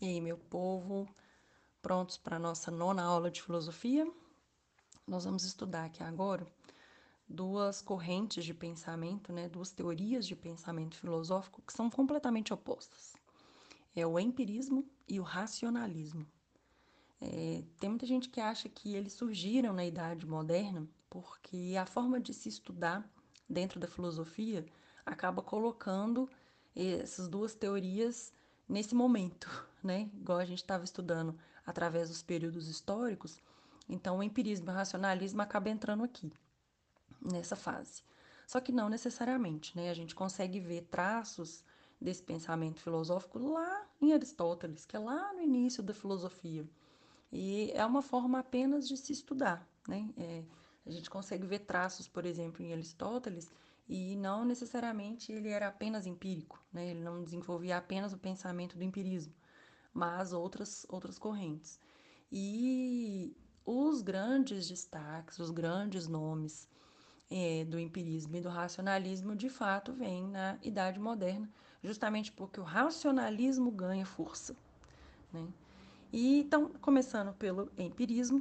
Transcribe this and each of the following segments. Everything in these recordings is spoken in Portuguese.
E aí, meu povo, prontos para a nossa nona aula de filosofia? Nós vamos estudar aqui agora duas correntes de pensamento, né, duas teorias de pensamento filosófico que são completamente opostas. É o empirismo e o racionalismo. É, tem muita gente que acha que eles surgiram na Idade Moderna porque a forma de se estudar dentro da filosofia acaba colocando essas duas teorias nesse momento, né? Igual a gente estava estudando através dos períodos históricos, então o empirismo e o racionalismo acaba entrando aqui, nessa fase. Só que não necessariamente, né? A gente consegue ver traços desse pensamento filosófico lá em Aristóteles, que é lá no início da filosofia. E é uma forma apenas de se estudar, né? É, a gente consegue ver traços, por exemplo, em Aristóteles, e não necessariamente ele era apenas empírico, né? ele não desenvolvia apenas o pensamento do empirismo, mas outras, outras correntes. E os grandes destaques, os grandes nomes é, do empirismo e do racionalismo, de fato, vêm na Idade Moderna, justamente porque o racionalismo ganha força. Né? E então, começando pelo empirismo,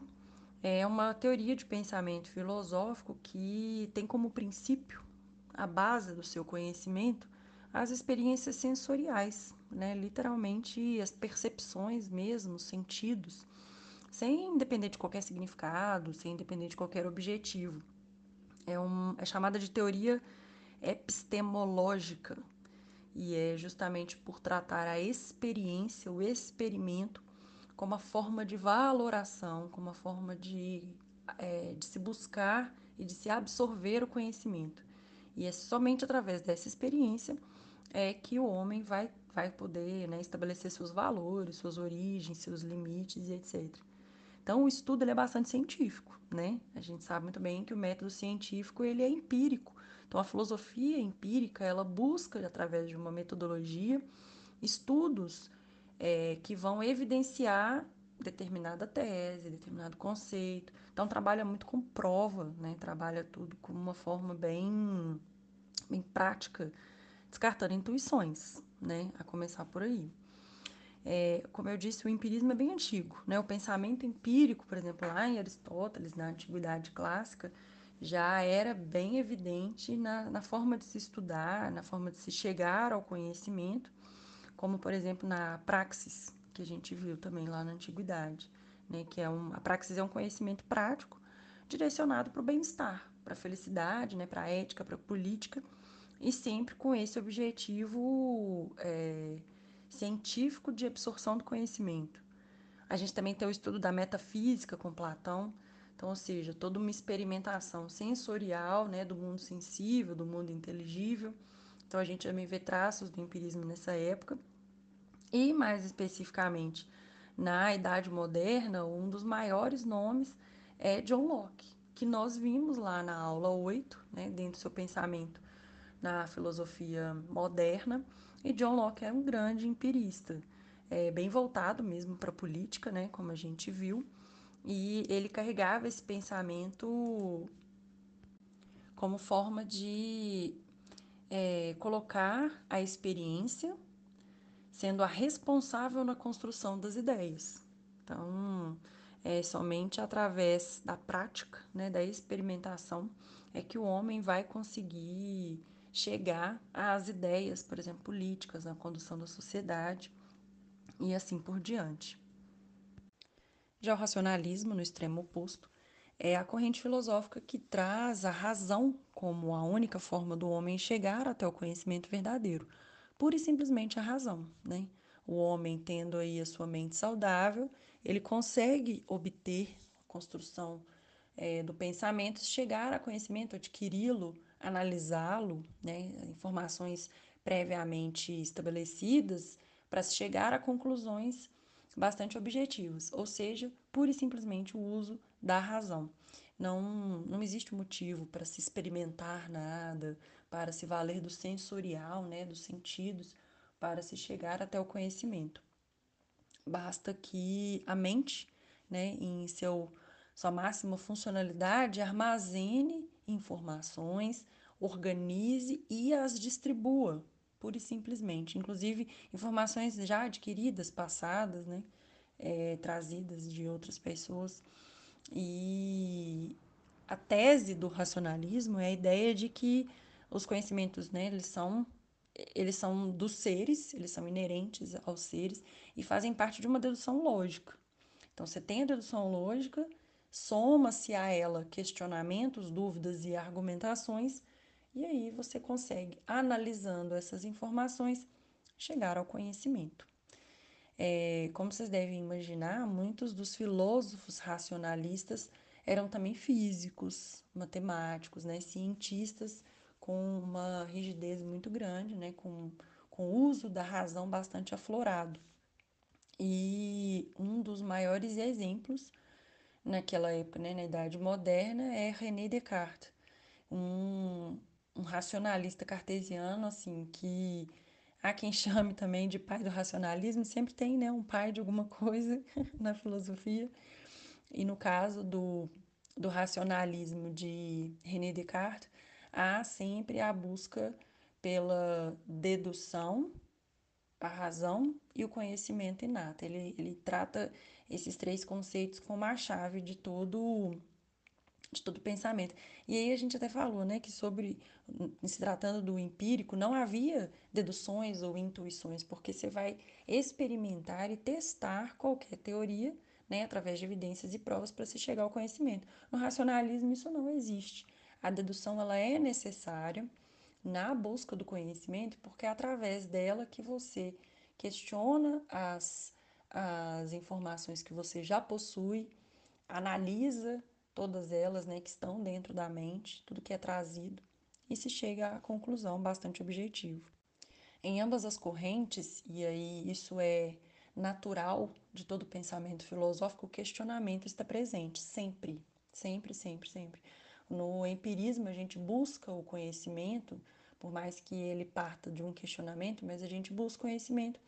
é uma teoria de pensamento filosófico que tem como princípio a base do seu conhecimento as experiências sensoriais, né? literalmente as percepções mesmo, os sentidos, sem depender de qualquer significado, sem depender de qualquer objetivo. É, um, é chamada de teoria epistemológica e é justamente por tratar a experiência, o experimento, como uma forma de valoração, como uma forma de, é, de se buscar e de se absorver o conhecimento. E é somente através dessa experiência é que o homem vai, vai poder né, estabelecer seus valores, suas origens, seus limites e etc. Então, o estudo ele é bastante científico, né? A gente sabe muito bem que o método científico ele é empírico. Então, a filosofia empírica ela busca através de uma metodologia estudos é, que vão evidenciar determinada tese, determinado conceito. Então trabalha muito com prova, né? Trabalha tudo com uma forma bem, bem prática, descartando intuições, né? A começar por aí. É, como eu disse, o empirismo é bem antigo, né? O pensamento empírico, por exemplo, lá em Aristóteles, na antiguidade clássica, já era bem evidente na, na forma de se estudar, na forma de se chegar ao conhecimento, como por exemplo na praxis, que a gente viu também lá na antiguidade, né? Que é um, a praxis é um conhecimento prático direcionado para o bem-estar, para a felicidade, né? Para a ética, para a política e sempre com esse objetivo é, científico de absorção do conhecimento. A gente também tem o estudo da metafísica com Platão, então, ou seja, toda uma experimentação sensorial, né, do mundo sensível, do mundo inteligível. Então, a gente também vê traços do empirismo nessa época. E, mais especificamente, na Idade Moderna, um dos maiores nomes é John Locke, que nós vimos lá na aula 8, né, dentro do seu pensamento na filosofia moderna. E John Locke é um grande empirista, é, bem voltado mesmo para a política, né, como a gente viu. E ele carregava esse pensamento como forma de é, colocar a experiência sendo a responsável na construção das ideias. Então, é somente através da prática, né, da experimentação, é que o homem vai conseguir chegar às ideias, por exemplo, políticas, na condução da sociedade e assim por diante. Já o racionalismo, no extremo oposto, é a corrente filosófica que traz a razão como a única forma do homem chegar até o conhecimento verdadeiro, pura e simplesmente a razão, né? O homem tendo aí a sua mente saudável, ele consegue obter a construção é, do pensamento, chegar a conhecimento, adquiri-lo, analisá-lo, né? Informações previamente estabelecidas para se chegar a conclusões bastante objetivas, ou seja, pura e simplesmente o uso da razão. Não, não existe motivo para se experimentar nada, para se valer do sensorial, né, dos sentidos, para se chegar até o conhecimento. Basta que a mente, né, em seu, sua máxima funcionalidade, armazene informações, organize e as distribua pura e simplesmente. Inclusive, informações já adquiridas, passadas, né? É, trazidas de outras pessoas. E a tese do racionalismo é a ideia de que os conhecimentos, né, eles são eles são dos seres, eles são inerentes aos seres e fazem parte de uma dedução lógica. Então, você tem a dedução lógica, soma-se a ela questionamentos, dúvidas e argumentações, e aí você consegue, analisando essas informações, chegar ao conhecimento. É, como vocês devem imaginar, muitos dos filósofos racionalistas eram também físicos, matemáticos, né, cientistas com uma rigidez muito grande, né, com, com uso da razão bastante aflorado. E um dos maiores exemplos naquela época, né, na Idade Moderna, é René Descartes, um, um racionalista cartesiano, assim, que há quem chame também de pai do racionalismo, sempre tem, né, um pai de alguma coisa na filosofia. E no caso do, do racionalismo de René Descartes, há sempre a busca pela dedução, a razão e o conhecimento inato. Ele, ele trata esses três conceitos como a chave de todo de todo pensamento. E aí a gente até falou, né, que sobre se tratando do empírico não havia deduções ou intuições, porque você vai experimentar e testar qualquer teoria, né, através de evidências e provas para se chegar ao conhecimento. No racionalismo isso não existe. A dedução ela é necessária na busca do conhecimento, porque é através dela que você questiona as, as informações que você já possui, analisa todas elas né, que estão dentro da mente, tudo que é trazido, e se chega à conclusão bastante objetiva. Em ambas as correntes, e aí isso é natural de todo pensamento filosófico, o questionamento está presente, sempre, sempre, sempre, sempre. No empirismo, a gente busca o conhecimento, por mais que ele parta de um questionamento, mas a gente busca conhecimento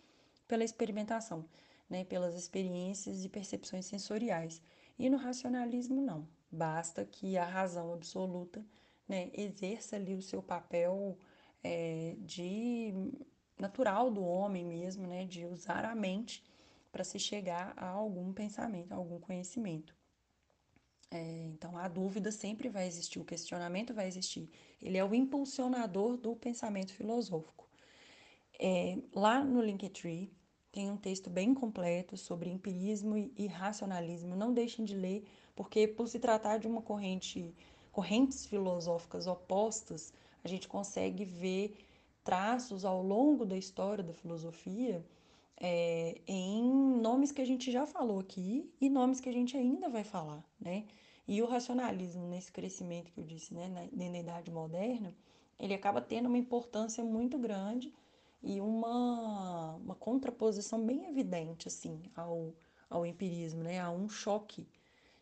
pela experimentação, né, pelas experiências e percepções sensoriais. E no racionalismo, não. Basta que a razão absoluta né, exerça ali o seu papel é, de natural do homem mesmo, né, de usar a mente para se chegar a algum pensamento, a algum conhecimento. É, então, a dúvida sempre vai existir, o questionamento vai existir. Ele é o impulsionador do pensamento filosófico. É, lá no Linktree tem um texto bem completo sobre empirismo e racionalismo. Não deixem de ler, porque por se tratar de uma corrente, correntes filosóficas opostas, a gente consegue ver traços ao longo da história da filosofia é, em nomes que a gente já falou aqui e nomes que a gente ainda vai falar, né? E o racionalismo, nesse crescimento que eu disse, né, na, na Idade Moderna, ele acaba tendo uma importância muito grande e uma, uma contraposição bem evidente, assim, ao, ao empirismo, né? Há um choque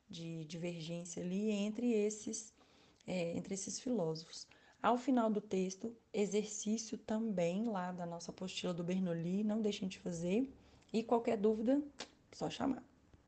de divergência ali entre esses, é, entre esses filósofos. Ao final do texto, exercício também lá da nossa apostila do Bernoulli, não deixem de fazer. E qualquer dúvida, só chamar.